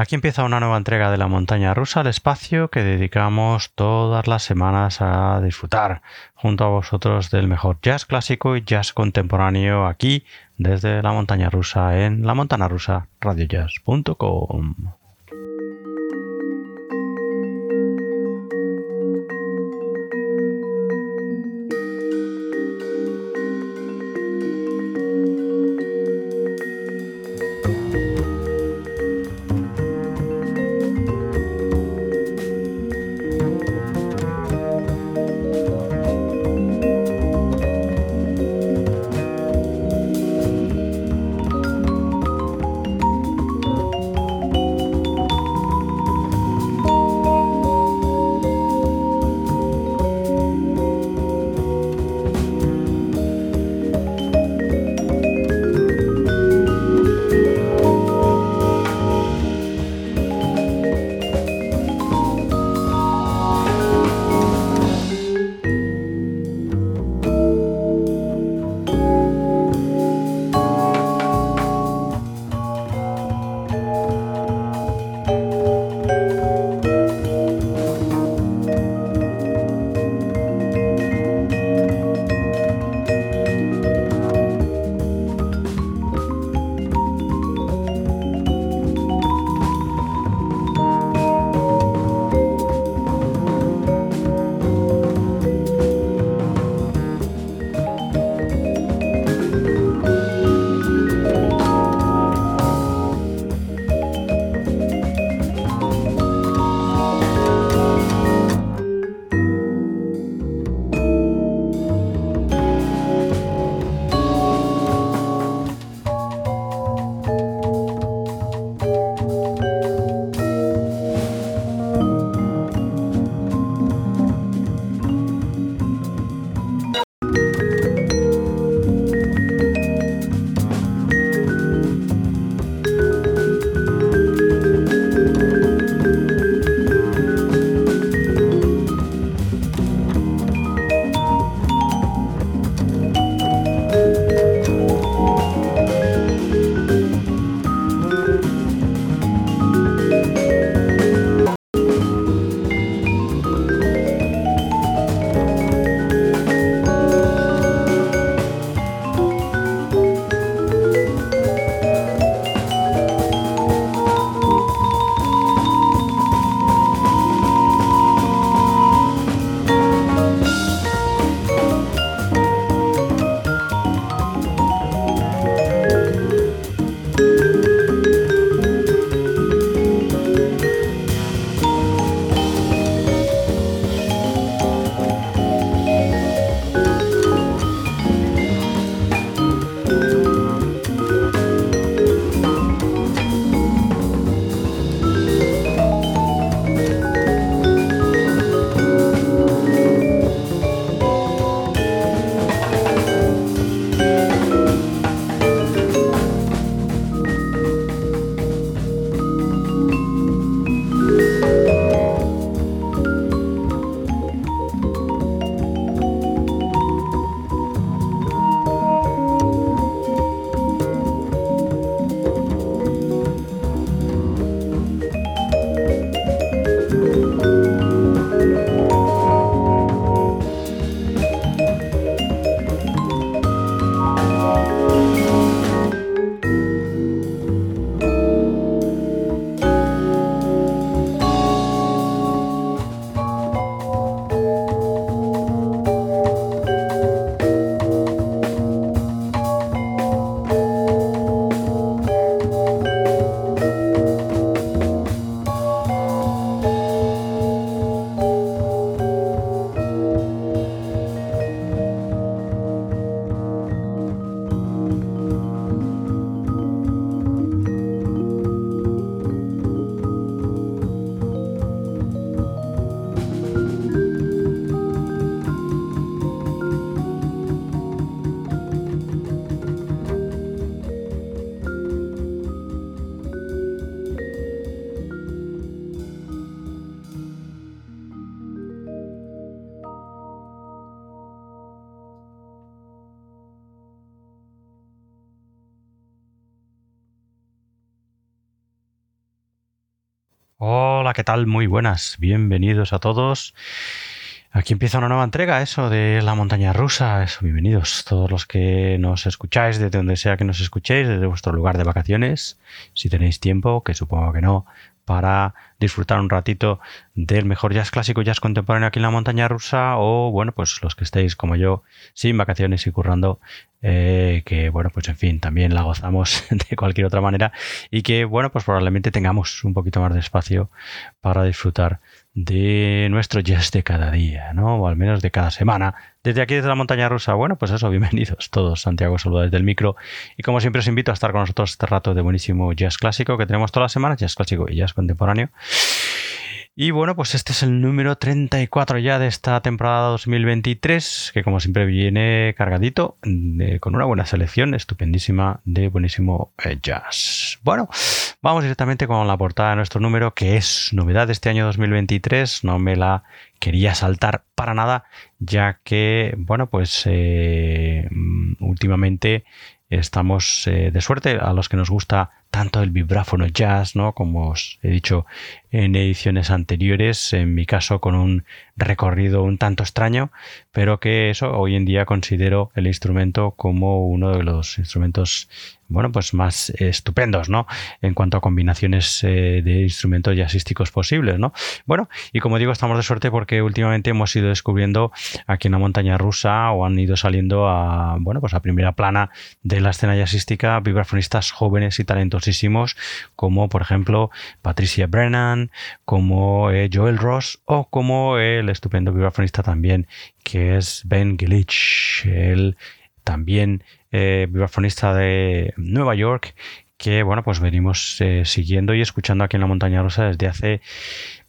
Aquí empieza una nueva entrega de la montaña rusa al espacio que dedicamos todas las semanas a disfrutar junto a vosotros del mejor jazz clásico y jazz contemporáneo aquí desde la montaña rusa en la montana rusa radiojazz.com. ¿qué tal? Muy buenas. Bienvenidos a todos. Aquí empieza una nueva entrega, eso de la montaña rusa. Eso, bienvenidos todos los que nos escucháis, desde donde sea que nos escuchéis, desde vuestro lugar de vacaciones. Si tenéis tiempo, que supongo que no, para disfrutar un ratito del mejor jazz clásico, jazz contemporáneo aquí en la montaña rusa, o bueno, pues los que estéis como yo, sin vacaciones y currando, eh, que bueno, pues en fin, también la gozamos de cualquier otra manera y que bueno, pues probablemente tengamos un poquito más de espacio para disfrutar de nuestro jazz de cada día, ¿no? O al menos de cada semana. Desde aquí, desde la montaña rusa, bueno, pues eso, bienvenidos todos. Santiago saluda desde el micro. Y como siempre os invito a estar con nosotros este rato de buenísimo jazz clásico que tenemos todas las semanas, jazz clásico y jazz contemporáneo. Y bueno, pues este es el número 34 ya de esta temporada 2023, que como siempre viene cargadito con una buena selección estupendísima de buenísimo eh, jazz. Bueno, vamos directamente con la portada de nuestro número, que es novedad de este año 2023. No me la quería saltar para nada, ya que, bueno, pues eh, mm, últimamente estamos eh, de suerte a los que nos gusta tanto el vibráfono jazz, ¿no? Como os he dicho en ediciones anteriores, en mi caso con un recorrido un tanto extraño, pero que eso hoy en día considero el instrumento como uno de los instrumentos bueno, pues más estupendos, ¿no? En cuanto a combinaciones eh, de instrumentos jazzísticos posibles, ¿no? Bueno, y como digo, estamos de suerte porque últimamente hemos ido descubriendo aquí en la montaña rusa o han ido saliendo a, bueno, pues a primera plana de la escena jazzística vibrafonistas jóvenes y talentosísimos como, por ejemplo, Patricia Brennan, como eh, Joel Ross o como el estupendo vibrafonista también que es Ben Gilich, el también eh, vibrafonista de Nueva York, que bueno, pues venimos eh, siguiendo y escuchando aquí en la montaña rusa desde hace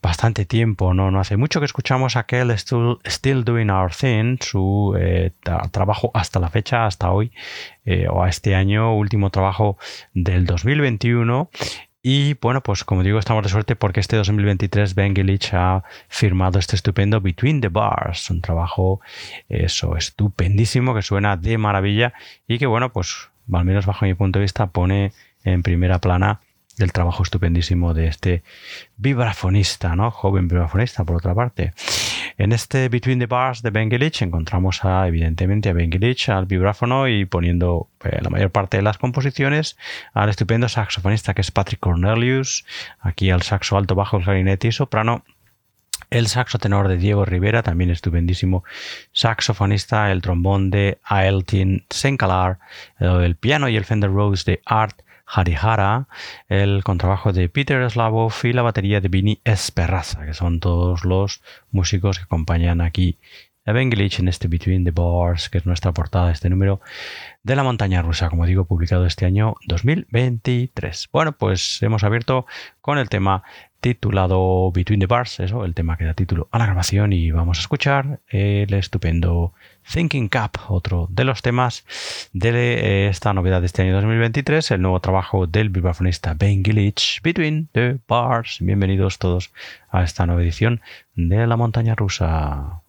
bastante tiempo, ¿no? No hace mucho que escuchamos aquel Still, Doing Our Thing, su eh, trabajo hasta la fecha, hasta hoy, o a este año, último trabajo del 2021. Y bueno, pues como digo, estamos de suerte porque este 2023 Ben Gilich ha firmado este estupendo Between the Bars, un trabajo eso estupendísimo que suena de maravilla y que bueno, pues al menos bajo mi punto de vista pone en primera plana el trabajo estupendísimo de este vibrafonista, ¿no? Joven vibrafonista, por otra parte. En este Between the Bars de Ben encontramos a, evidentemente a Ben al vibráfono y poniendo eh, la mayor parte de las composiciones al estupendo saxofonista que es Patrick Cornelius, aquí al saxo alto, bajo, el clarinete y soprano el saxo tenor de Diego Rivera, también estupendísimo saxofonista, el trombón de Aeltin Senkalar, el piano y el Fender Rose de Art Harihara, el contrabajo de Peter Slavov y la batería de Vini Esperraza, que son todos los músicos que acompañan aquí a Ben en este Between the Bars, que es nuestra portada este número de la montaña rusa, como digo, publicado este año 2023. Bueno, pues hemos abierto con el tema titulado Between the Bars, eso, el tema que da título a la grabación y vamos a escuchar el estupendo Thinking Cap, otro de los temas de eh, esta novedad de este año 2023, el nuevo trabajo del vibrafonista Ben Gilich, Between the Bars. Bienvenidos todos a esta nueva edición de La Montaña Rusa.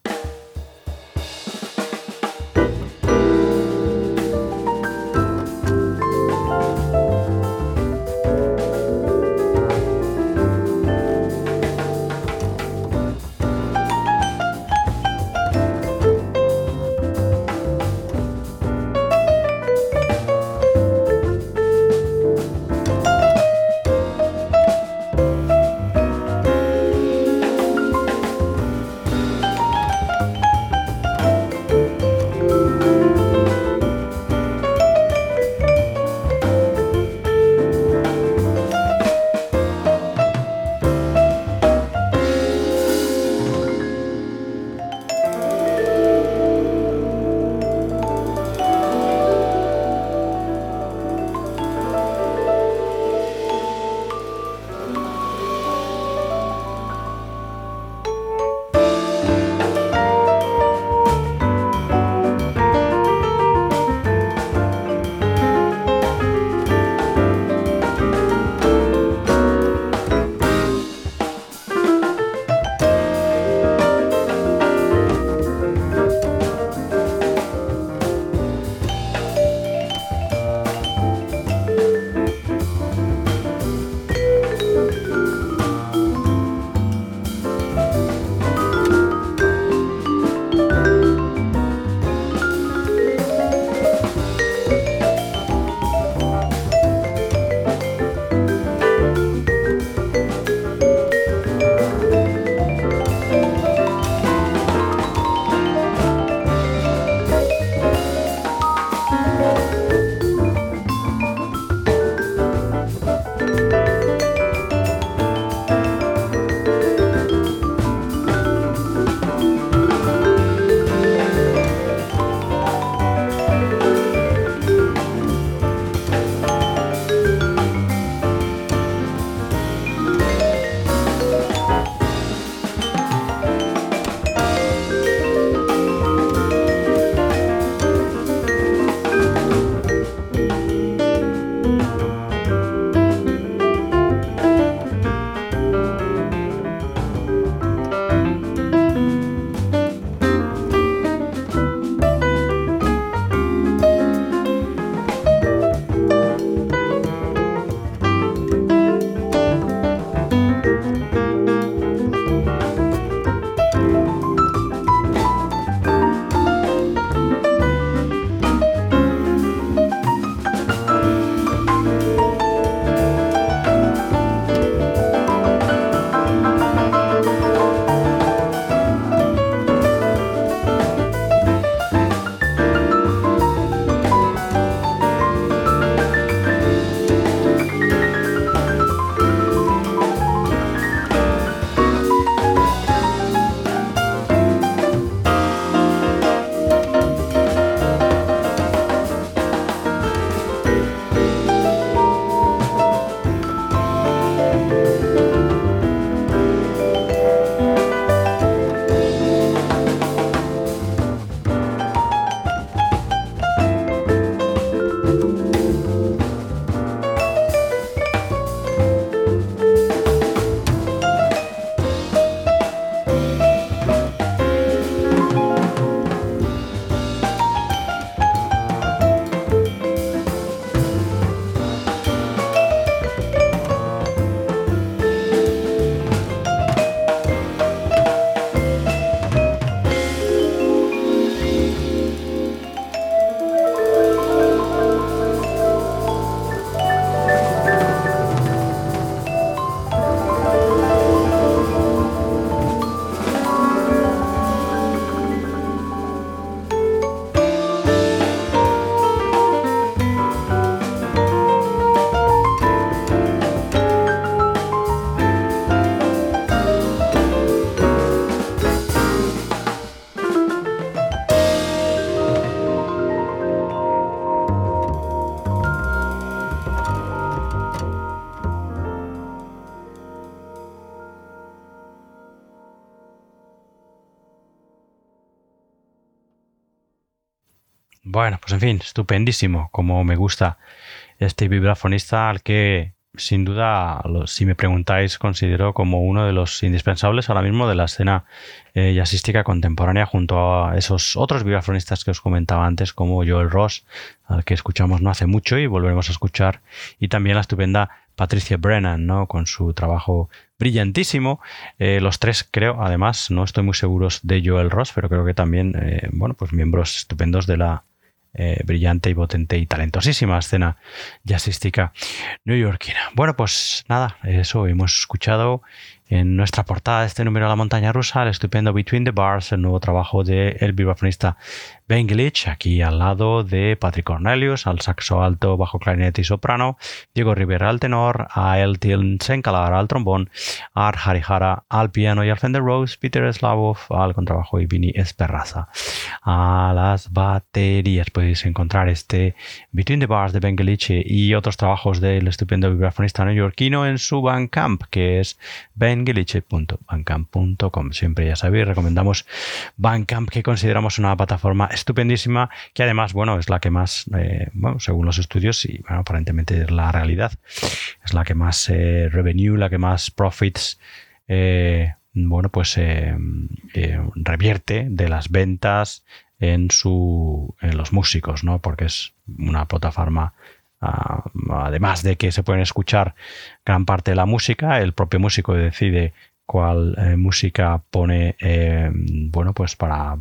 Pues en fin, estupendísimo, como me gusta este vibrafonista al que sin duda, si me preguntáis, considero como uno de los indispensables ahora mismo de la escena eh, jazzística contemporánea junto a esos otros vibrafonistas que os comentaba antes, como Joel Ross, al que escuchamos no hace mucho y volveremos a escuchar, y también la estupenda Patricia Brennan, ¿no? con su trabajo brillantísimo. Eh, los tres, creo, además, no estoy muy seguro de Joel Ross, pero creo que también, eh, bueno, pues miembros estupendos de la eh, brillante y potente y talentosísima escena jazzística neoyorquina. Bueno, pues nada, eso hemos escuchado en nuestra portada de este número de la montaña rusa, el estupendo Between the Bars, el nuevo trabajo del de vibrafonista Ben Glitch, aquí al lado de Patrick Cornelius, al saxo alto, bajo clarinete y soprano, Diego Rivera al tenor, a Eltil Senkalar al trombón, a Harihara al piano y al Fender Rose, Peter Slavov al contrabajo y Vini Esperraza a las baterías. Podéis encontrar este Between the Bars de Ben Glitch y otros trabajos del estupendo vibrafonista neoyorquino en su Bandcamp, que es bengeliche.bandcamp.com. Siempre ya sabéis, recomendamos Bandcamp, que consideramos una plataforma estupendísima, que además, bueno, es la que más, eh, bueno, según los estudios, y bueno, aparentemente es la realidad, es la que más eh, revenue, la que más profits, eh, bueno, pues revierte de las ventas en su en los músicos, ¿no? Porque es una plataforma ah, además de que se pueden escuchar gran parte de la música, el propio músico decide cuál música pone, bueno, pues para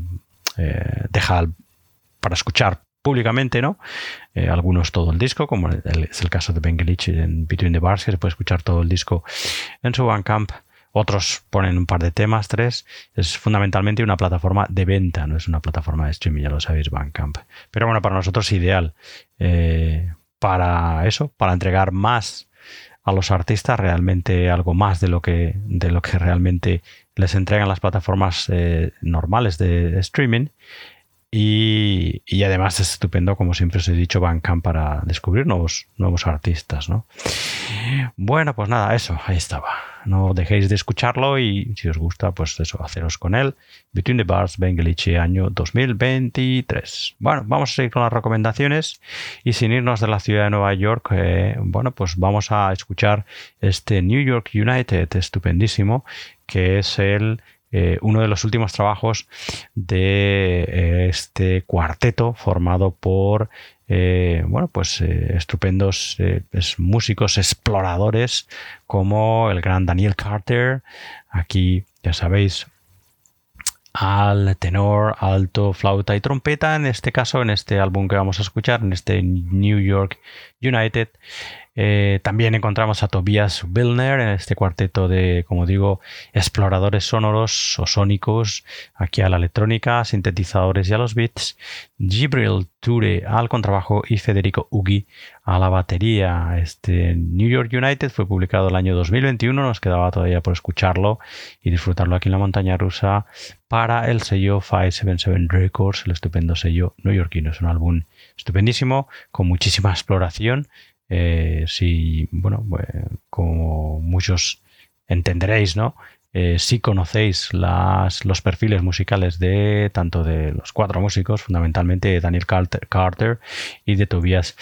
eh, deja para escuchar públicamente, ¿no? Eh, algunos todo el disco, como es el caso de Ben en Between the Bars, que se puede escuchar todo el disco en su Bandcamp. Otros ponen un par de temas, tres. Es fundamentalmente una plataforma de venta, no es una plataforma de streaming, ya lo sabéis, Bandcamp. Pero bueno, para nosotros ideal. Eh, para eso, para entregar más a los artistas, realmente algo más de lo que, de lo que realmente les entregan las plataformas eh, normales de, streaming. Y, además es estupendo, como siempre os he dicho, Bandcamp para descubrir nuevos, nuevos artistas. ¿no? Bueno, pues nada, eso, ahí estaba. No dejéis de escucharlo y si os gusta, pues eso, haceros con él. Between the Bars, Bengeliche, año 2023. Bueno, vamos a seguir con las recomendaciones y sin irnos de la ciudad de Nueva York, eh, bueno, pues vamos a escuchar este New York United, estupendísimo, que es el eh, uno de los últimos trabajos de eh, este cuarteto formado por eh, bueno, pues estupendos músicos exploradores como el gran Daniel Carter, aquí ya sabéis, al tenor, alto, flauta y trompeta, en este caso, en este álbum que vamos a escuchar, en este New York United, eh, también encontramos a Tobias Wilner en este cuarteto de, como digo, exploradores sonoros o sónicos, aquí a la electrónica, sintetizadores y a los beats, Gibril Ture al contrabajo y Federico Ugi a la batería. Este New York United fue publicado el año 2021, nos quedaba todavía por escucharlo y disfrutarlo aquí en la montaña rusa para el sello 577 Records, el estupendo sello neoyorquino. Es un álbum estupendísimo, con muchísima exploración eh, si, bueno, pues, como muchos entenderéis, ¿no? Eh, si conocéis los perfiles musicales de tanto de los cuatro músicos, fundamentalmente Daniel Carter, y de Tobias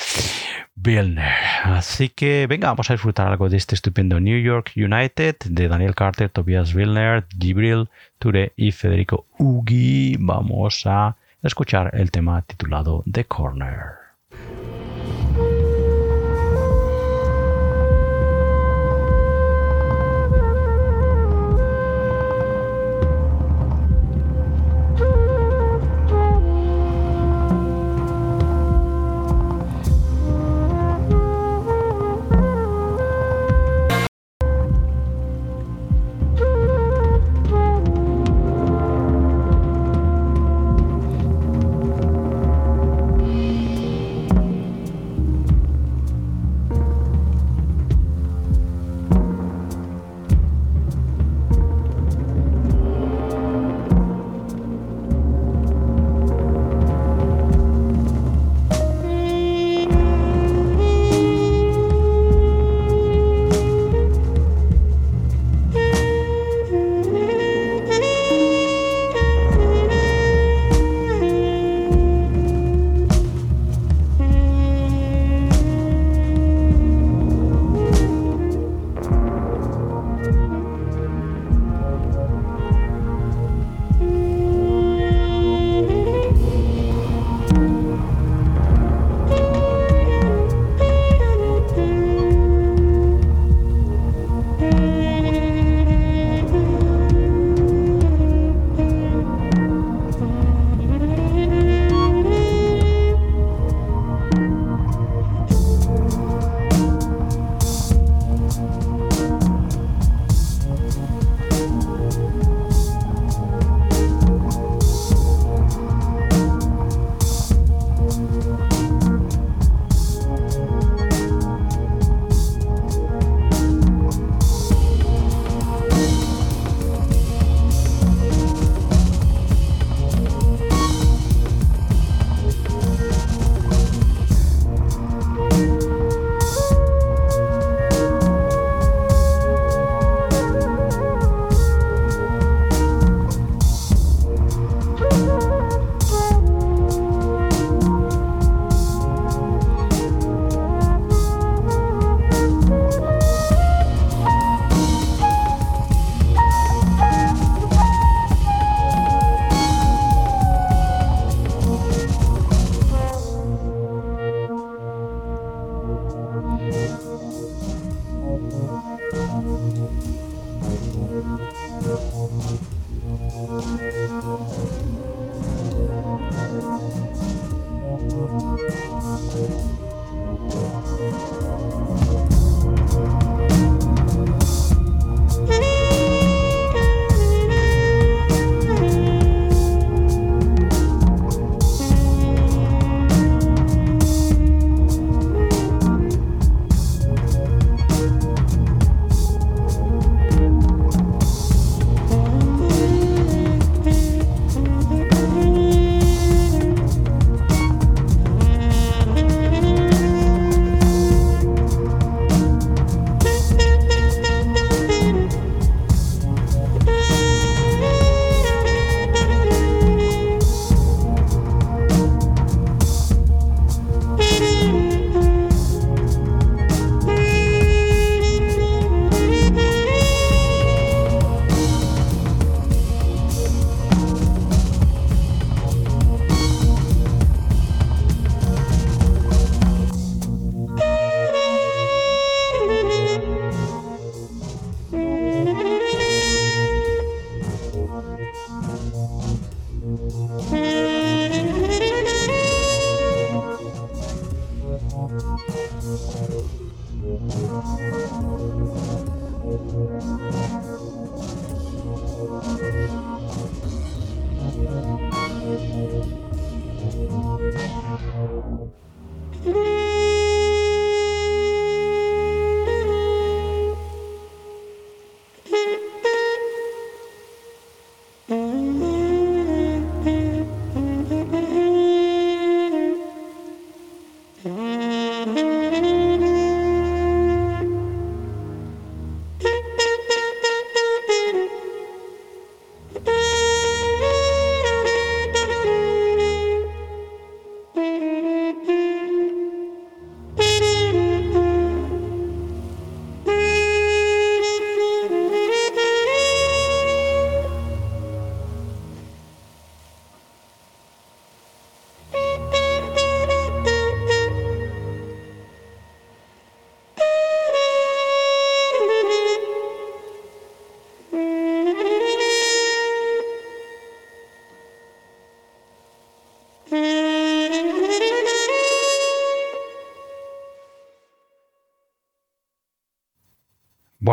Billner. Así que venga, vamos a disfrutar algo de este estupendo New York United de Daniel Carter, Tobias Billner, Gibril Ture y Federico Ugi. Vamos a escuchar el tema titulado The Corner.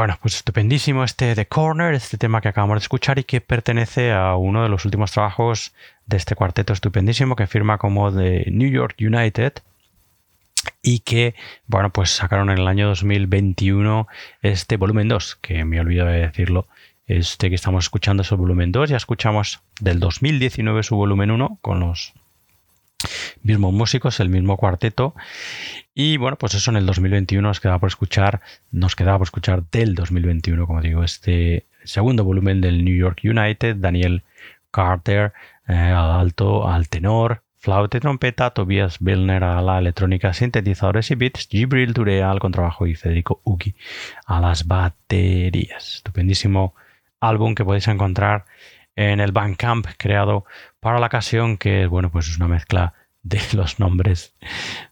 Bueno, pues estupendísimo este The Corner, este tema que acabamos de escuchar y que pertenece a uno de los últimos trabajos de este cuarteto estupendísimo que firma como The New York United y que, bueno, pues sacaron en el año 2021 este volumen 2, que me olvido de decirlo, este que estamos escuchando es el volumen 2, ya escuchamos del 2019 su volumen 1 con los mismos músicos, el mismo cuarteto. Y bueno, pues eso en el 2021 nos quedaba por escuchar, nos quedaba por escuchar del 2021, como digo, este segundo volumen del New York United, Daniel Carter eh, al alto, al tenor, flauta y trompeta, Tobias Billner a la electrónica, sintetizadores y beats, Gibril Touré al contrabajo y Federico Ugi a las baterías. Estupendísimo álbum que podéis encontrar en el Bandcamp creado para la ocasión, que bueno, pues es una mezcla de los nombres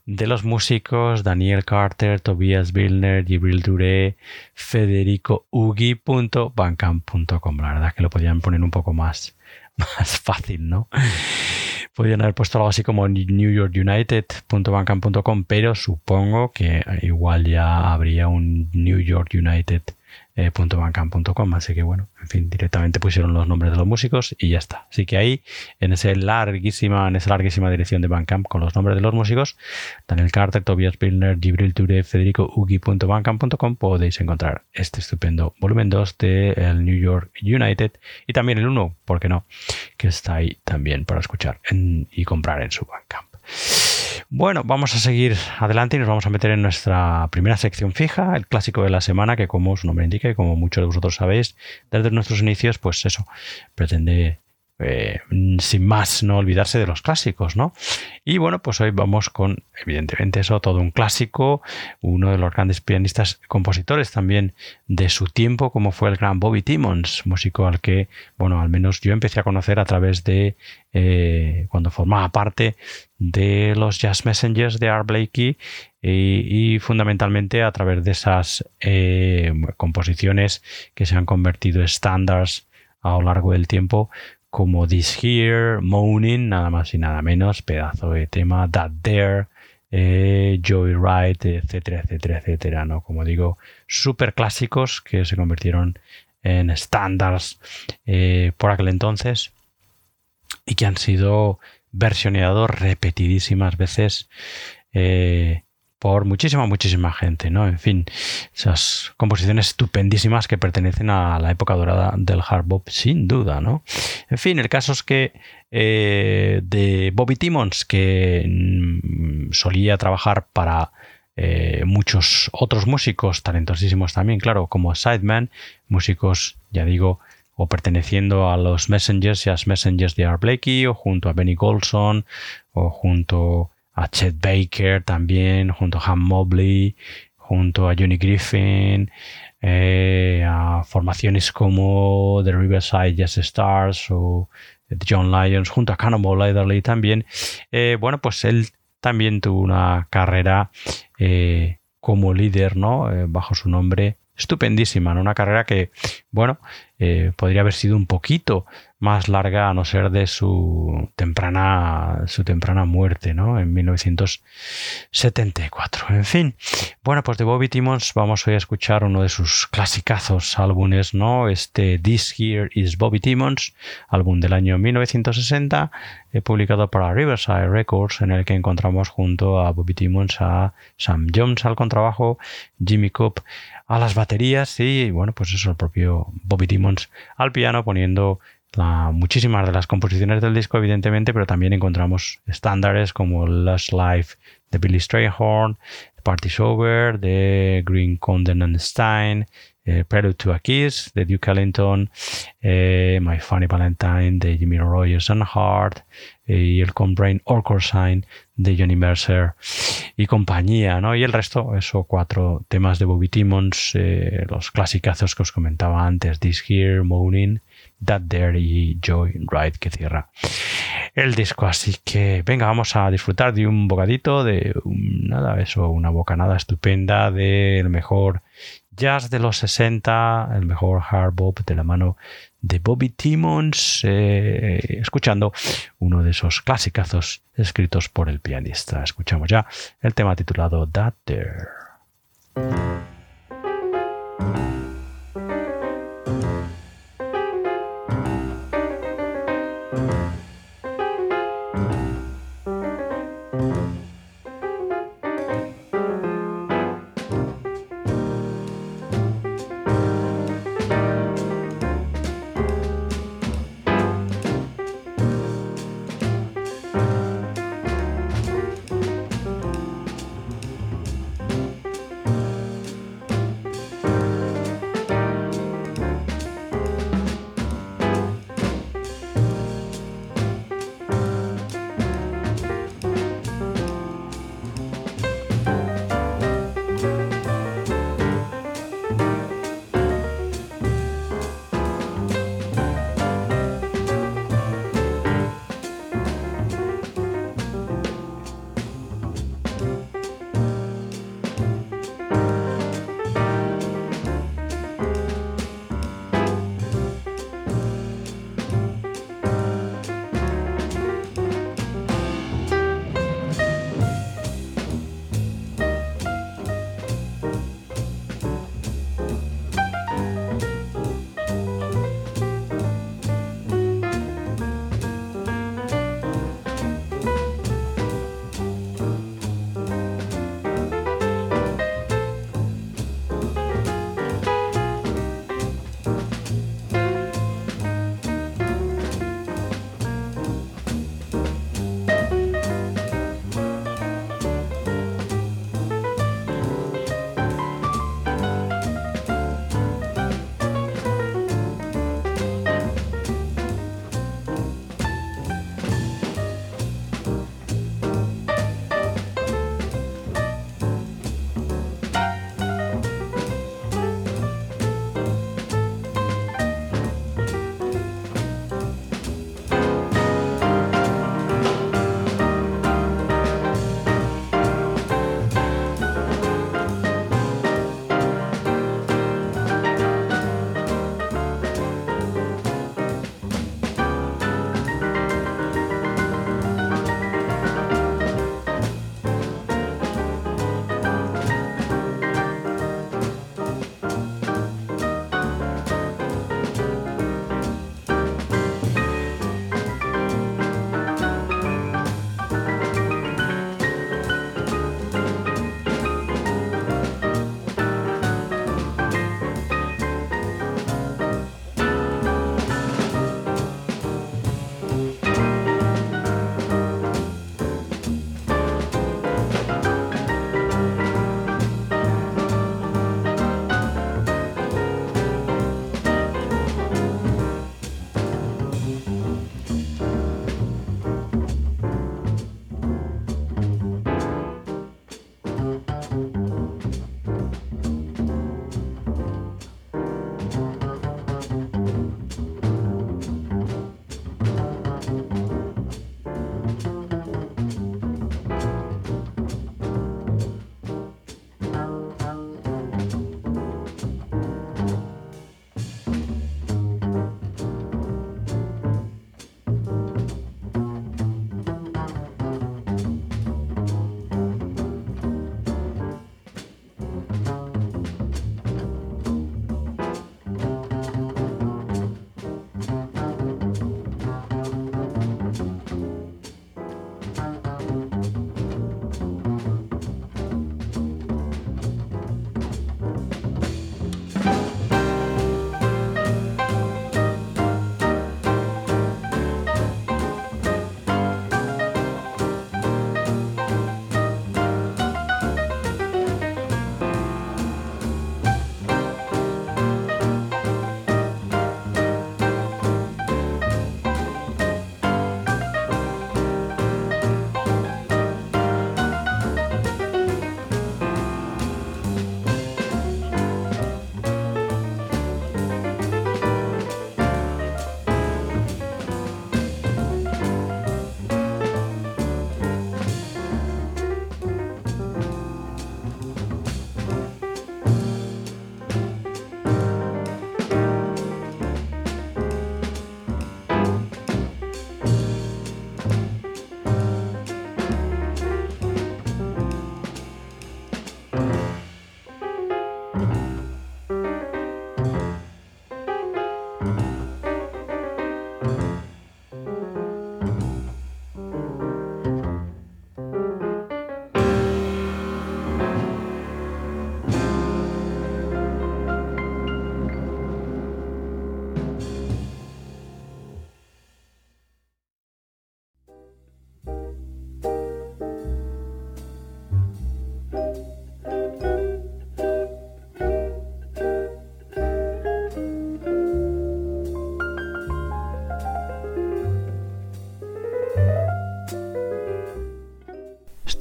de los músicos Daniel Carter, Tobias Billner, Gibril Duré, Federico Ugi.bandcamp.com. La verdad es que lo podían poner un poco más, más fácil, ¿no? Podrían haber puesto algo así como newyorkunited.bandcamp.com, pero supongo que igual ya habría un New York United eh, así que bueno, en fin, directamente pusieron los nombres de los músicos y ya está. Así que ahí, en, ese larguísima, en esa larguísima dirección de Bandcamp con los nombres de los músicos, Daniel Carter, Tobias Pilner, Gibril Ture, Federico Ugi.bandcamp.com podéis encontrar este estupendo volumen 2 de el New York United y también el 1, ¿por qué no? Que está ahí también para escuchar y comprar en su Bandcamp. Bueno, vamos a seguir adelante y nos vamos a meter en nuestra primera sección fija, el clásico de la semana, que como su nombre indica y como muchos de vosotros sabéis, desde nuestros inicios, pues eso, pretende eh, sin más no olvidarse de los clásicos, ¿no? Y bueno, pues hoy vamos con, evidentemente, eso, todo un clásico, uno de los grandes pianistas compositores también de su tiempo, como fue el gran Bobby Timmons, músico al que, bueno, al menos yo empecé a conocer a través de eh, cuando formaba parte de los Jazz Messengers de Art Blakey y, fundamentalmente a través de esas eh, composiciones que se han convertido en estándares a lo largo del tiempo como This Here, Moaning, nada más y nada menos, pedazo de tema, That There, eh, Joy Wright, etcétera, etcétera, etcétera, ¿no? Como digo, súper clásicos que se convirtieron en estándares eh, por aquel entonces y que han sido versioneados repetidísimas veces eh, por muchísima, muchísima gente, ¿no? En fin, esas composiciones estupendísimas que pertenecen a la época dorada del hard bop, sin duda, ¿no? En fin, el caso es que eh, de Bobby Timmons, que mm, solía trabajar para eh, muchos otros músicos talentosísimos también, claro, como Sideman, músicos, ya digo, o perteneciendo a los Messengers y a los Messengers de Art Blakey, o junto a Benny Golson, o junto a Chet Baker también, junto a Ham Mobley, junto a Johnny Griffin, eh, a formaciones como The Riverside Jazz Stars o John Lyons, junto a Cannonball Adderley también. Eh, bueno, pues él también tuvo una carrera eh, como líder, ¿no? bajo su nombre estupendísima, ¿no? Una carrera que, bueno, eh, podría haber sido un poquito más larga a no ser de su temprana, su temprana muerte, ¿no? En 1974. En fin, bueno, pues de Bobby Timmons vamos hoy a escuchar uno de sus clasicazos álbumes, ¿no? Este This Here is Bobby Timmons, álbum del año 1960, eh, publicado para Riverside Records, en el que encontramos junto a Bobby Timmons a Sam Jones al contrabajo, Jimmy Cobb a las baterías y, bueno, pues eso, el propio Bobby Timmons al piano poniendo muchísimas de las composiciones del disco, evidentemente, pero también encontramos estándares como Last Life de Billy Strayhorn, Party's Over de Green Condon and Stein, eh, Prelude to a Kiss de Duke Ellington, eh, My Funny Valentine de Jimmy Rogers and Hart y el Combrain Orchard Sign de Johnny Mercer y compañía, ¿no? Y el resto, esos cuatro temas de Bobby Timmons, los clasicazos que os comentaba antes, This Here, Moaning, That There y Joy Ride que cierra el disco. Así que venga, vamos a disfrutar de un bocadito, de nada, eso, una bocanada estupenda del mejor jazz de los 60, el mejor hard bop de la mano de Bobby Timmons, eh, escuchando uno de esos clasicazos escritos por el pianista. Escuchamos ya el tema titulado That There.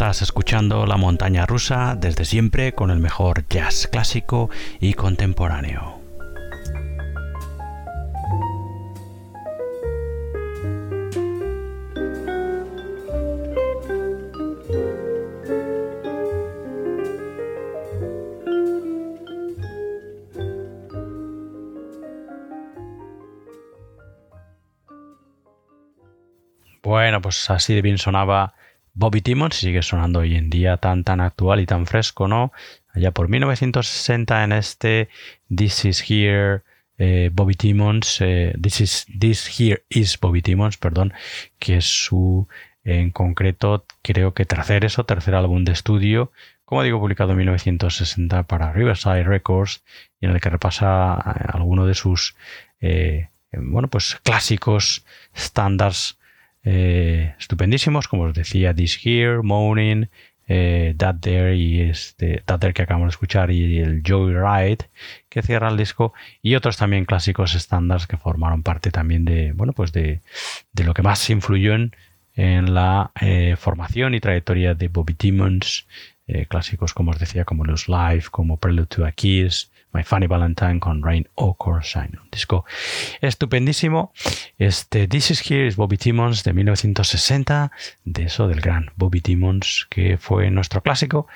Estás escuchando La Montaña Rusa desde siempre con el mejor jazz clásico y contemporáneo. Bueno, pues así de bien sonaba Bobby Timmons sigue sonando hoy en día tan tan actual y tan fresco, ¿no? Allá por 1960 en este This is Here eh, Bobby Timmons, eh, this, is, this Here is Bobby Timmons, perdón, que es su, en concreto, creo que tercer eso, tercer álbum de estudio, como digo, publicado en 1960 para Riverside Records y en el que repasa eh, alguno de sus, bueno, pues clásicos, estándares eh, estupendísimos, como os decía, This Here, Moaning, eh, That There y este That There que acabamos de escuchar y el Joyride que cierra el disco y otros también clásicos estándares que formaron parte también de bueno pues de, lo que más influyó en, la eh, formación y trayectoria de Bobby Timmons clásicos como os decía como los Live como Prelude to a Kiss My Funny Valentine con Rain O'Corshine. Un disco estupendísimo. Este This is Here is Bobby Timmons de 1960, de eso del gran Bobby Timmons, que fue nuestro clásico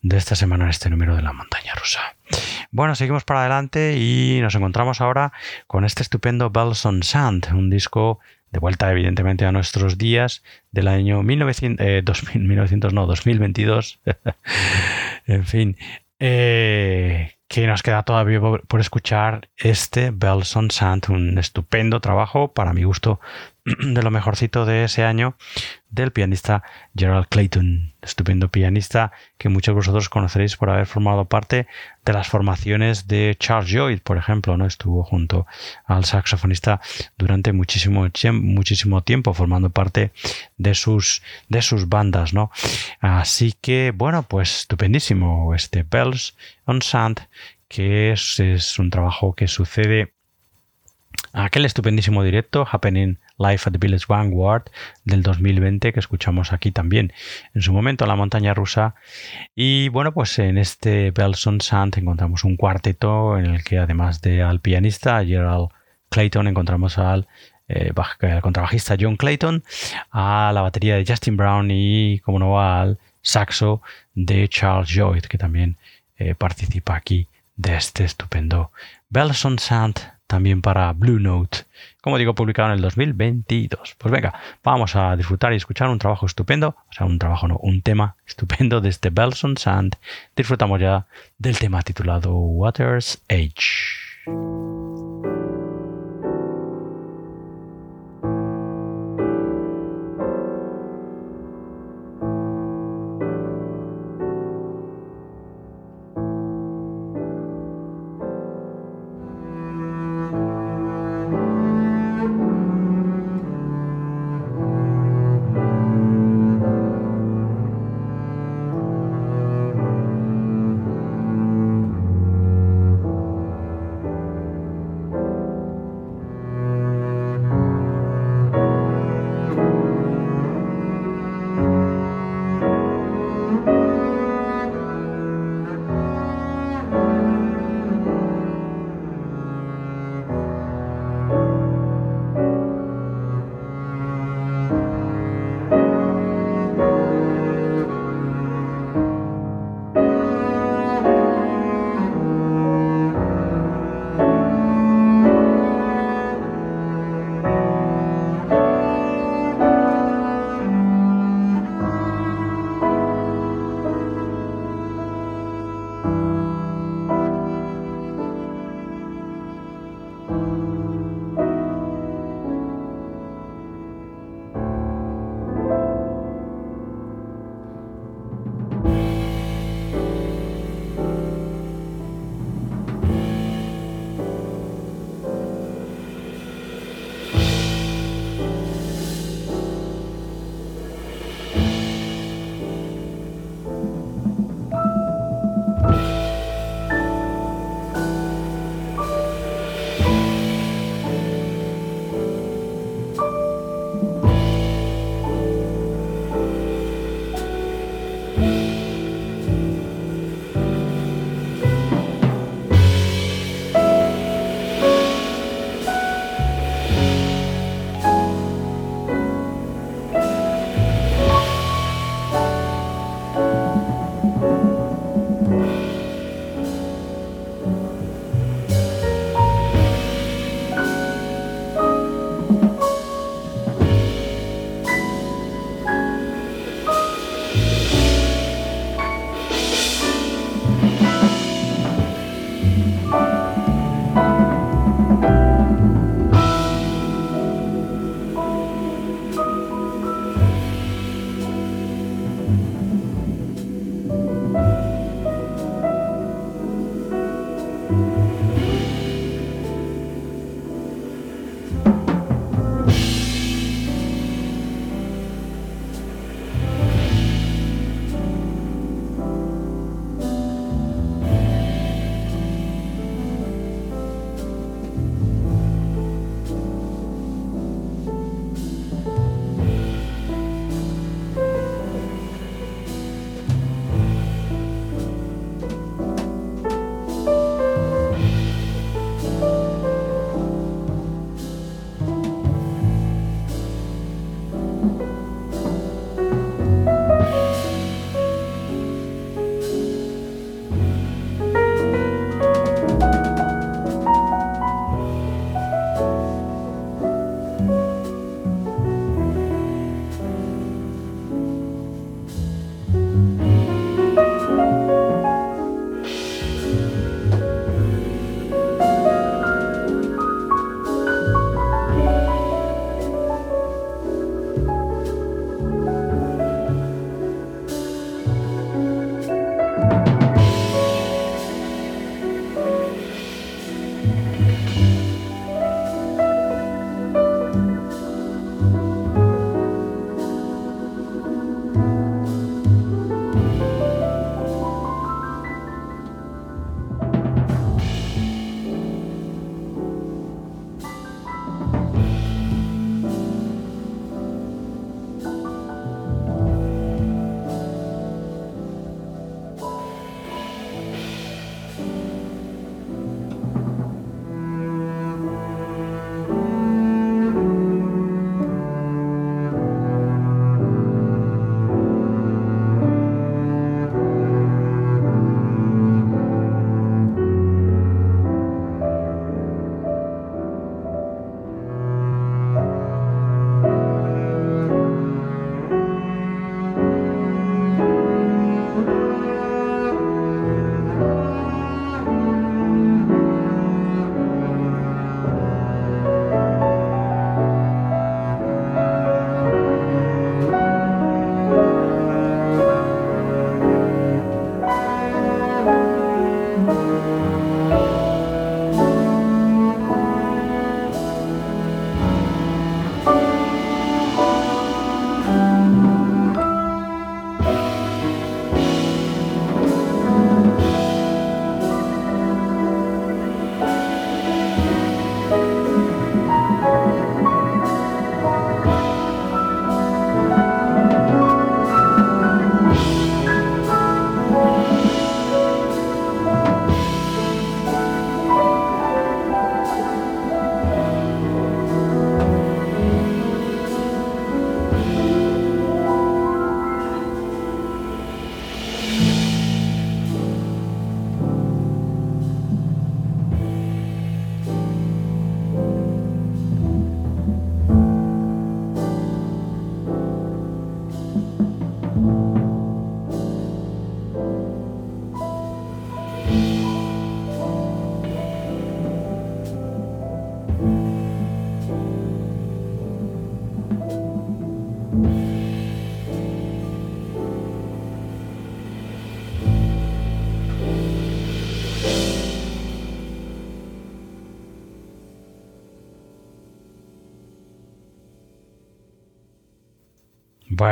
de esta semana en este número de la montaña rusa. Bueno, seguimos para adelante y nos encontramos ahora con este estupendo Bells on Sand, un disco de vuelta evidentemente a nuestros días del año 1900, 1900 eh, no, 2022. en fin, eh, que nos queda todavía por, escuchar este Bells on Sand, un estupendo trabajo para mi gusto de lo mejorcito de ese año del pianista Gerald Clayton, estupendo pianista que muchos de vosotros conoceréis por haber formado parte de las formaciones de Charles Lloyd, por ejemplo, ¿no? Estuvo junto al saxofonista durante muchísimo, muchísimo tiempo formando parte de sus, de sus bandas, ¿no? Así que, bueno, pues estupendísimo este Bells on Sand, que es, es un trabajo que sucede aquel estupendísimo directo Happening Life at the Village Vanguard del 2020 que escuchamos aquí también en su momento en la montaña rusa. Y bueno pues en este Belson Sand encontramos un cuarteto en el que además de al pianista Gerald Clayton encontramos al eh, contrabajista John Clayton a la batería de Justin Brown y como no al saxo de Charles Lloyd que también eh, participa aquí de este estupendo Belson Sand también para Blue Note, como digo, publicado en el 2022. Pues venga, vamos a disfrutar y escuchar un trabajo estupendo, o sea, un trabajo no, un tema estupendo de este Bells on Sand. Disfrutamos ya del tema titulado Water's Age.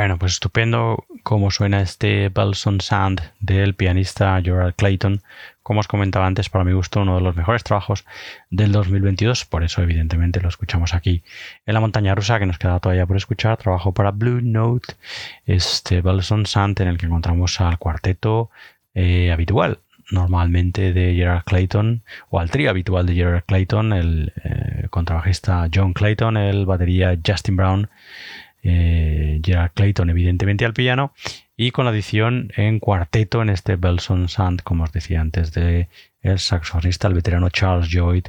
Bueno, pues estupendo cómo suena este Bells on Sand del pianista Gerald Clayton. Como os comentaba antes, para mi gusto, uno de los mejores trabajos del 2022. Por eso, evidentemente, lo escuchamos aquí en la montaña rusa, que nos queda todavía por escuchar. Trabajo para Blue Note, este Bells on Sand, en el que encontramos al cuarteto eh, habitual normalmente de Gerard Clayton, o al trío habitual de Gerard Clayton, el eh, contrabajista John Clayton, el batería Justin Brown, eh, Clayton evidentemente al piano y con la adición en cuarteto en este Belson Sand, como os decía antes, de el saxofonista, el veterano Charles Lloyd,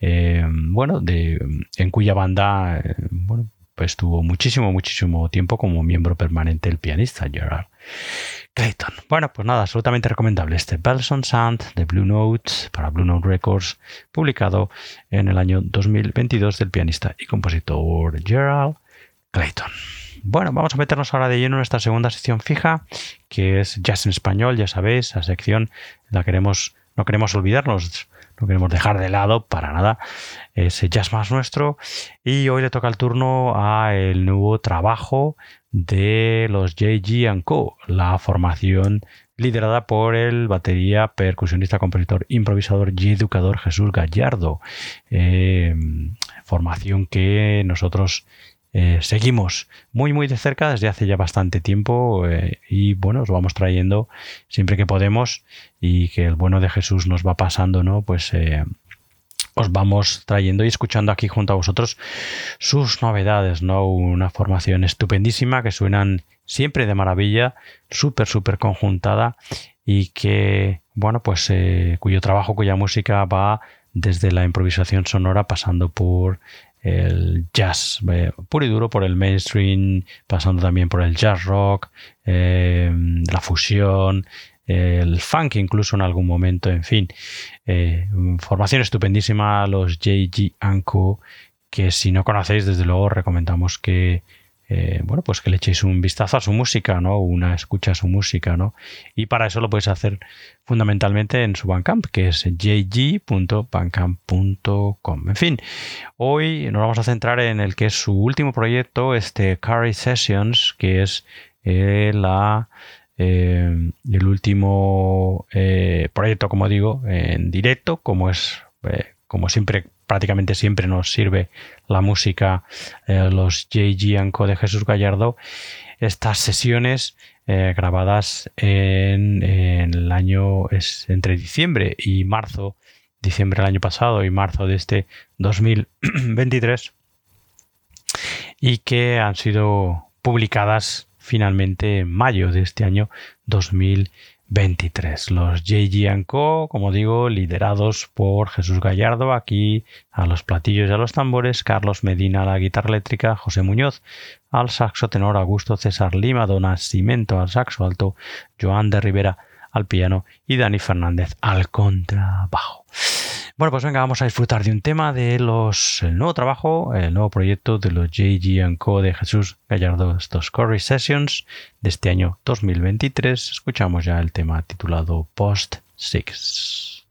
eh, bueno, de, en cuya banda eh, bueno, pues muchísimo, muchísimo tiempo como miembro permanente el pianista Gerard Clayton. Bueno, pues nada, absolutamente recomendable este Belson Sand de Blue Notes para Blue Note Records, publicado en el año 2022 del pianista y compositor Gerald Clayton. Bueno, vamos a meternos ahora de lleno en esta segunda sección fija, que es Jazz en Español, ya sabéis, la sección la queremos, no queremos olvidarnos, no queremos dejar de lado para nada ese jazz más nuestro. Y hoy le toca el turno a el nuevo trabajo de los JG Co, la formación liderada por el batería, percusionista, compositor, improvisador y educador Jesús Gallardo. Eh, formación que nosotros eh, seguimos muy muy de cerca desde hace ya bastante tiempo eh, y bueno, os vamos trayendo siempre que podemos y que el bueno de Jesús nos va pasando, ¿no? Pues eh, os vamos trayendo y escuchando aquí junto a vosotros sus novedades, ¿no? Una formación estupendísima que suenan siempre de maravilla, súper, súper conjuntada y que, bueno, pues cuyo trabajo, cuya música va desde la improvisación sonora pasando por el jazz eh, puro y duro por el mainstream, pasando también por el jazz rock, eh, la fusión, el funk incluso en algún momento, en fin. Eh, formación estupendísima, los JG Anko, que si no conocéis, desde luego recomendamos que eh, bueno, pues que le echéis un vistazo a su música, ¿no? Una escucha a su música, ¿no? Y para eso lo podéis hacer fundamentalmente en su Bandcamp, que es jg.bandcamp.com. En fin, hoy nos vamos a centrar en el que es su último proyecto, este Curry Sessions, que es eh, la eh, el último proyecto, como digo, en directo, como es como siempre prácticamente siempre nos sirve la música, eh, los JG Anco de Jesús Gallardo, estas sesiones eh, grabadas en, el año es entre diciembre y marzo, diciembre del año pasado y marzo de este 2023, y que han sido publicadas finalmente en mayo de este año 2023. 23. Los JG Co, como digo, liderados por Jesús Gallardo, aquí a los platillos y a los tambores, Carlos Medina a la guitarra eléctrica, José Muñoz al saxo tenor, Augusto César Lima, Dona Cimento al saxo alto, Joan de Rivera al piano y Dani Fernández al contrabajo. Bueno, pues venga, vamos a disfrutar de un tema de los el nuevo trabajo, el nuevo proyecto de los JG Co de Jesús Gallardo, estos Corey Sessions de este año 2023. Escuchamos ya el tema titulado Post Six.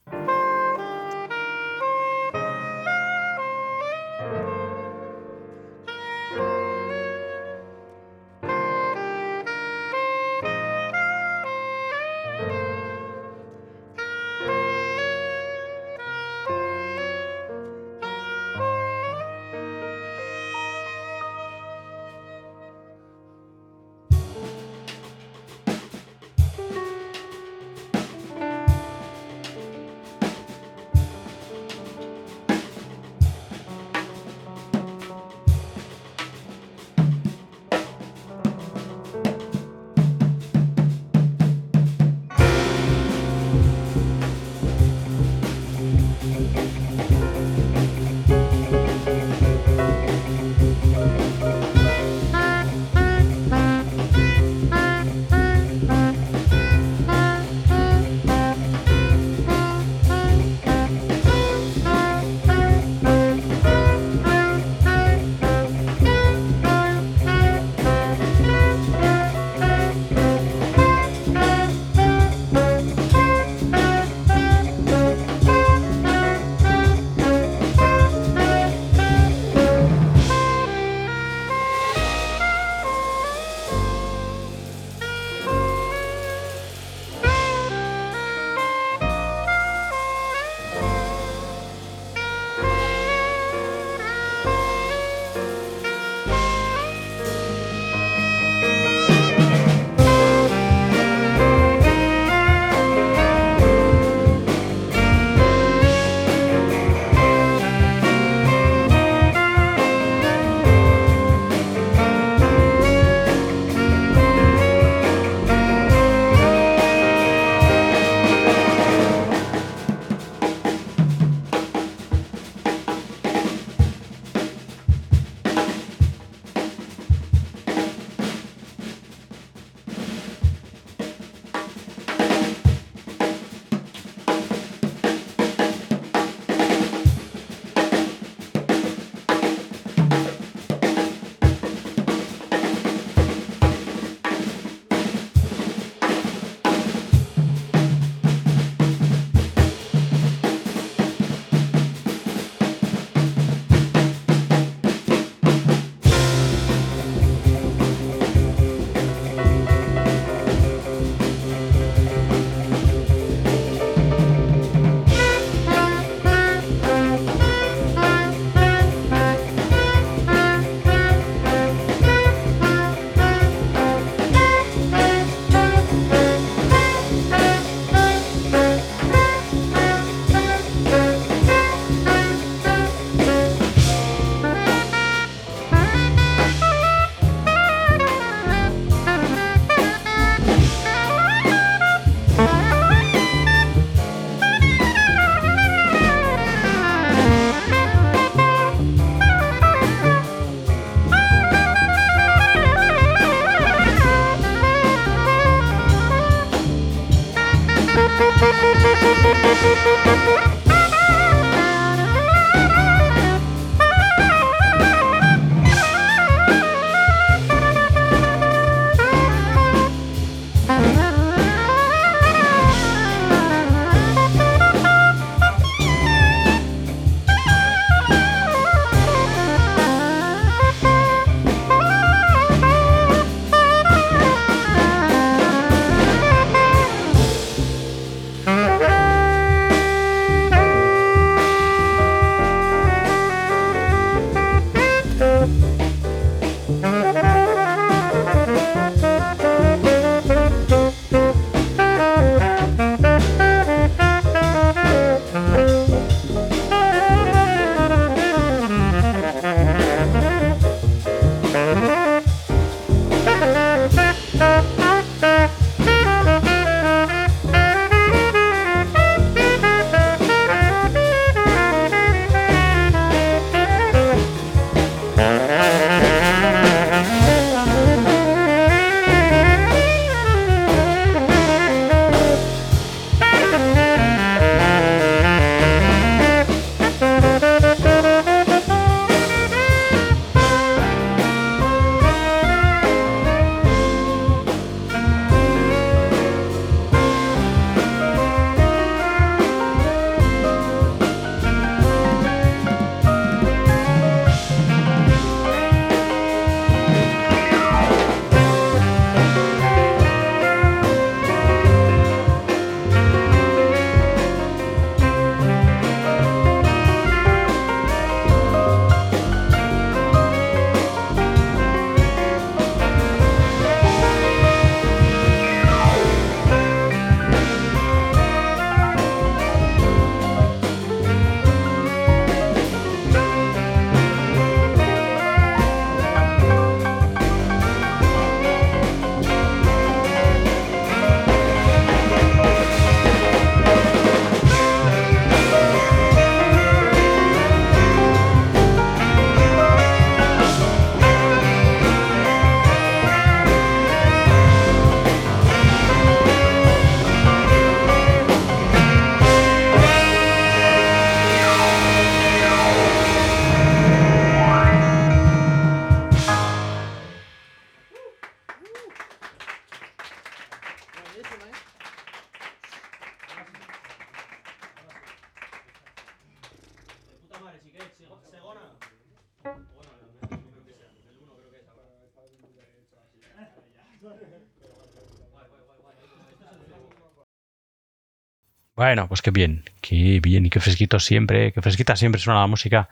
Bueno, pues qué bien, qué bien y qué fresquito siempre, qué fresquita siempre suena la música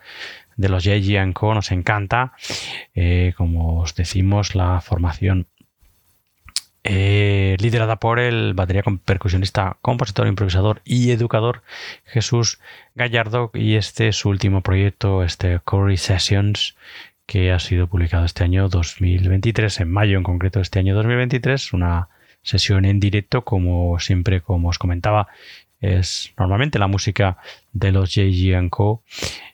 de los JG Co. Nos encanta. Eh, como os decimos, la formación eh, liderada por el batería percusionista, compositor, improvisador y educador Jesús Gallardo y este es su último proyecto, este Corey Sessions, que ha sido publicado este año 2023, en mayo en concreto este año 2023, una sesión en directo, como siempre, como os comentaba, es normalmente la música de los JG Co.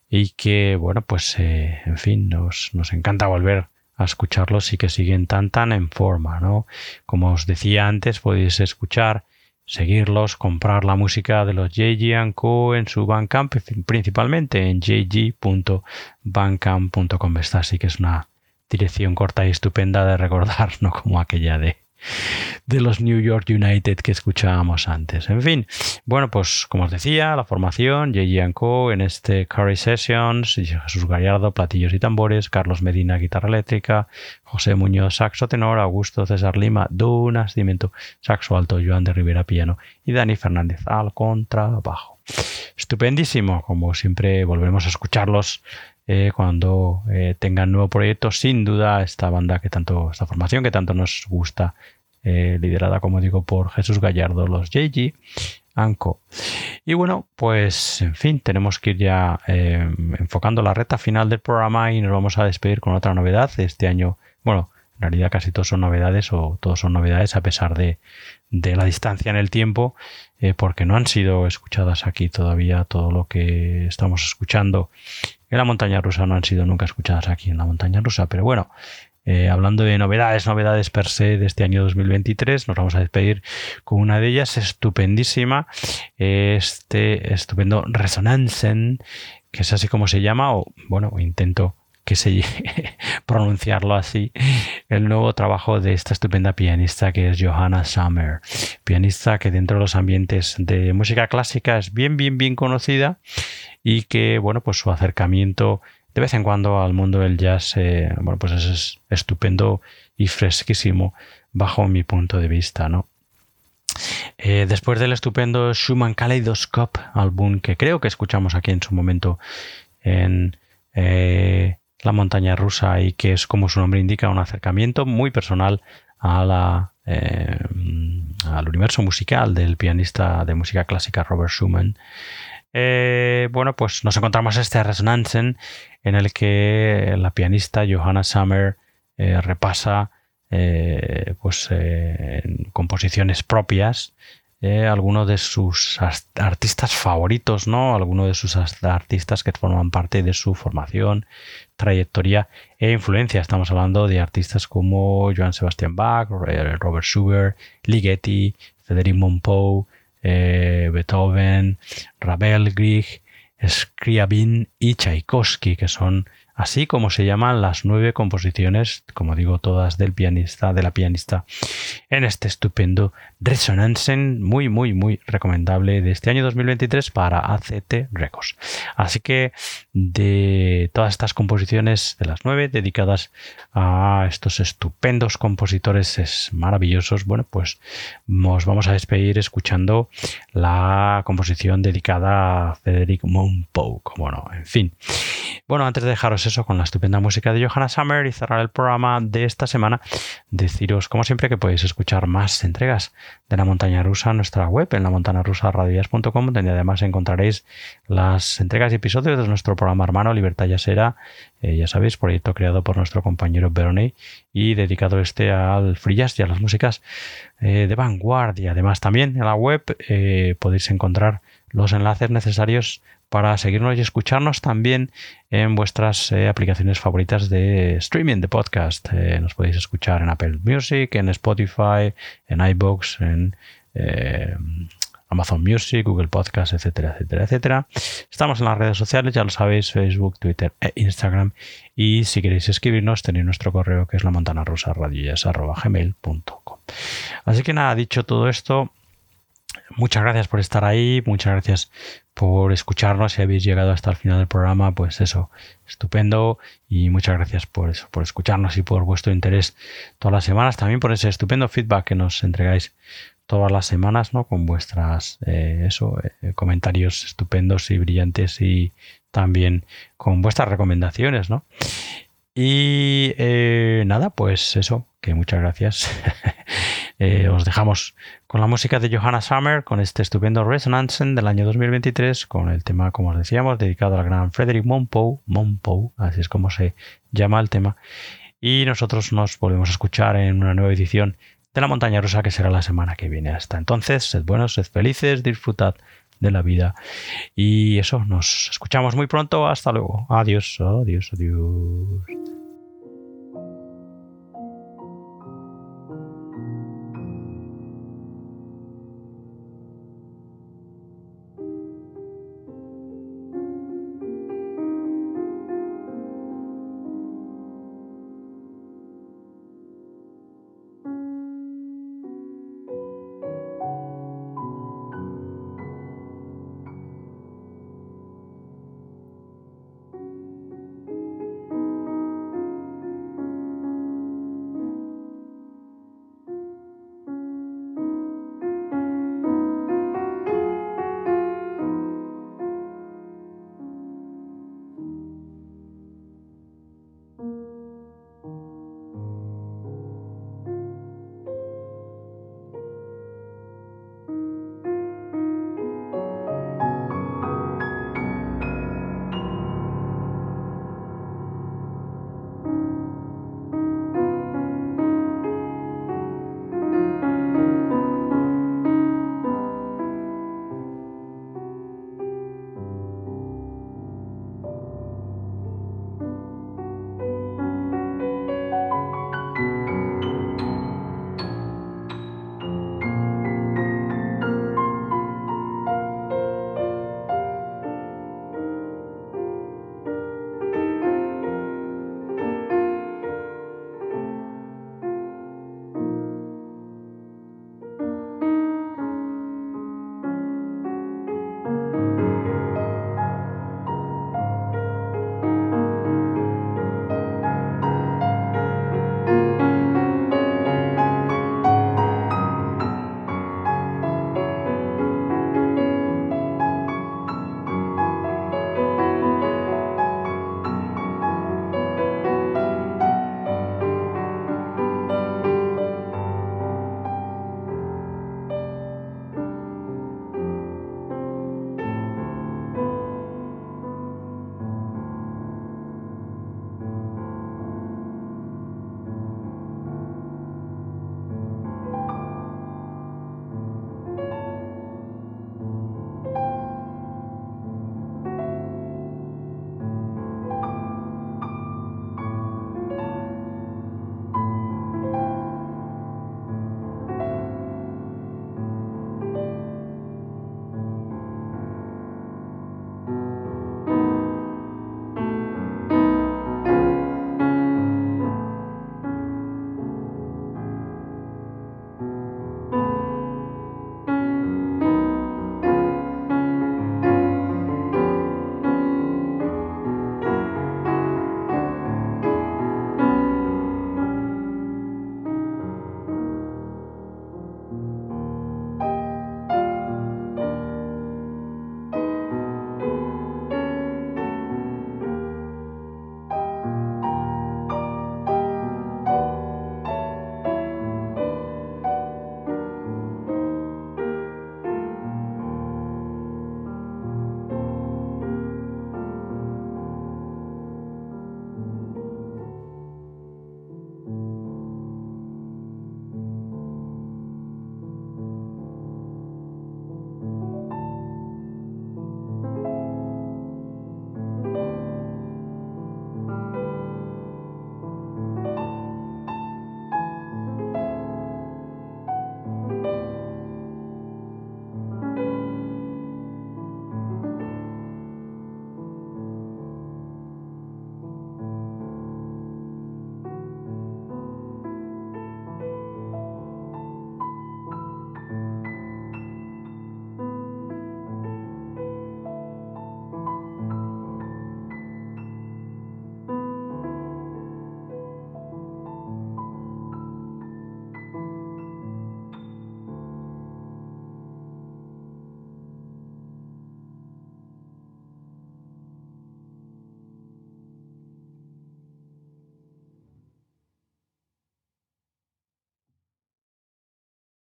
y que, bueno, pues, eh, en fin, nos, nos encanta volver a escucharlos y que siguen tan tan en forma, ¿no? Como os decía antes, podéis escuchar, seguirlos, comprar la música de los JG Co en su Bandcamp, principalmente en jg.bandcamp.com. Esta sí que es una dirección corta y estupenda de recordar, no como aquella de de los New York United que escuchábamos antes. En fin, bueno, pues como os decía, la formación, J.J. Co. en este Curry Sessions, Jesús Gallardo, platillos y tambores, Carlos Medina, guitarra eléctrica, José Muñoz, saxo tenor, Augusto César Lima, Dunas, Cimento, saxo alto, Joan de Rivera, piano y Dani Fernández al contrabajo. Estupendísimo, como siempre volvemos a escucharlos eh, cuando eh, tengan nuevo proyecto, sin duda esta banda que tanto, esta formación que tanto nos gusta, eh, liderada como digo por Jesús Gallardo, los JG, Anco. Y bueno, pues en fin, tenemos que ir ya enfocando la recta final del programa y nos vamos a despedir con otra novedad este año. Bueno, en realidad casi todos son novedades o todos son novedades a pesar de, de la distancia en el tiempo, porque no han sido escuchadas aquí todavía todo lo que estamos escuchando en la montaña rusa no han sido nunca escuchadas aquí en la montaña rusa, pero bueno, eh, hablando de novedades, novedades per se de este año 2023, nos vamos a despedir con una de ellas estupendísima, este estupendo Resonansen, que es así como se llama, o bueno, intento que se pronunciarlo así, el nuevo trabajo de esta estupenda pianista que es Johanna Summer, pianista que dentro de los ambientes de música clásica es bien, bien, bien conocida y que, bueno, pues su acercamiento de vez en cuando al mundo del jazz, eh, bueno, pues es estupendo y fresquísimo bajo mi punto de vista, ¿no? Eh, después del estupendo Schumann Kaleidoscope, álbum que creo que escuchamos aquí en su momento en eh, la montaña rusa y que es como su nombre indica un acercamiento muy personal a la, al universo musical del pianista de música clásica Robert Schumann eh, bueno, pues nos encontramos este Resonanzen en el que la pianista Johanna Summer eh, repasa eh, pues, composiciones propias algunos de sus artistas favoritos, ¿no? Algunos de sus artistas que forman parte de su formación, trayectoria e influencia. Estamos hablando de artistas como Johann Sebastian Bach, Robert Schubert, Ligeti, Federico Monpou, eh, Beethoven, Ravel, Grieg, Scriabin y Tchaikovsky, que son así como se llaman las nueve composiciones, como digo, todas del pianista, de la pianista, en este estupendo Resonansen, muy, muy, muy recomendable de este año 2023 para ACT Records. Así que de todas estas composiciones, de las nueve, dedicadas a estos estupendos compositores es maravillosos, bueno, pues nos vamos a despedir escuchando la composición dedicada a Frederick Monpou, como no, en fin. Bueno, antes de dejaros eso con la estupenda música de Johanna Summer y cerrar el programa de esta semana, deciros como siempre que podéis escuchar más entregas de la montaña rusa en nuestra web, en la montana rusa donde además encontraréis las entregas y episodios de nuestro programa hermano Libertad Yasera, eh, ya sabéis, proyecto creado por nuestro compañero Veroney y dedicado este al free y a las músicas eh, de vanguardia. Además, también en la web eh, podéis encontrar los enlaces necesarios para seguirnos y escucharnos también en vuestras eh, aplicaciones favoritas de streaming de podcast. Eh, nos podéis escuchar en Apple Music, en Spotify, en iBox, en eh, Amazon Music, Google Podcast, etcétera, etcétera, etcétera. Estamos en las redes sociales, ya lo sabéis, Facebook, Twitter e Instagram. Y si queréis escribirnos, tenéis nuestro correo que es la montana rusa. Así que nada, dicho todo esto, muchas gracias por estar ahí, muchas gracias por escucharnos. Si habéis llegado hasta el final del programa, pues eso, estupendo. Y muchas gracias por eso, por escucharnos y por vuestro interés todas las semanas. También por ese estupendo feedback que nos entregáis todas las semanas, ¿no? Con vuestras eh, eso, eh, comentarios estupendos y brillantes y también con vuestras recomendaciones, ¿no? Y eh, nada, pues eso, que muchas gracias. os dejamos con la música de Johanna Summer, con este estupendo Resonansen del año 2023, con el tema, como os decíamos, dedicado al gran Frederick Monpow, Monpow, así es como se llama el tema. Y nosotros nos volvemos a escuchar en una nueva edición de la montaña rusa que será la semana que viene. Hasta entonces, sed buenos, sed felices, disfrutad de la vida. Y eso, nos escuchamos muy pronto. Hasta luego. Adiós, adiós, adiós.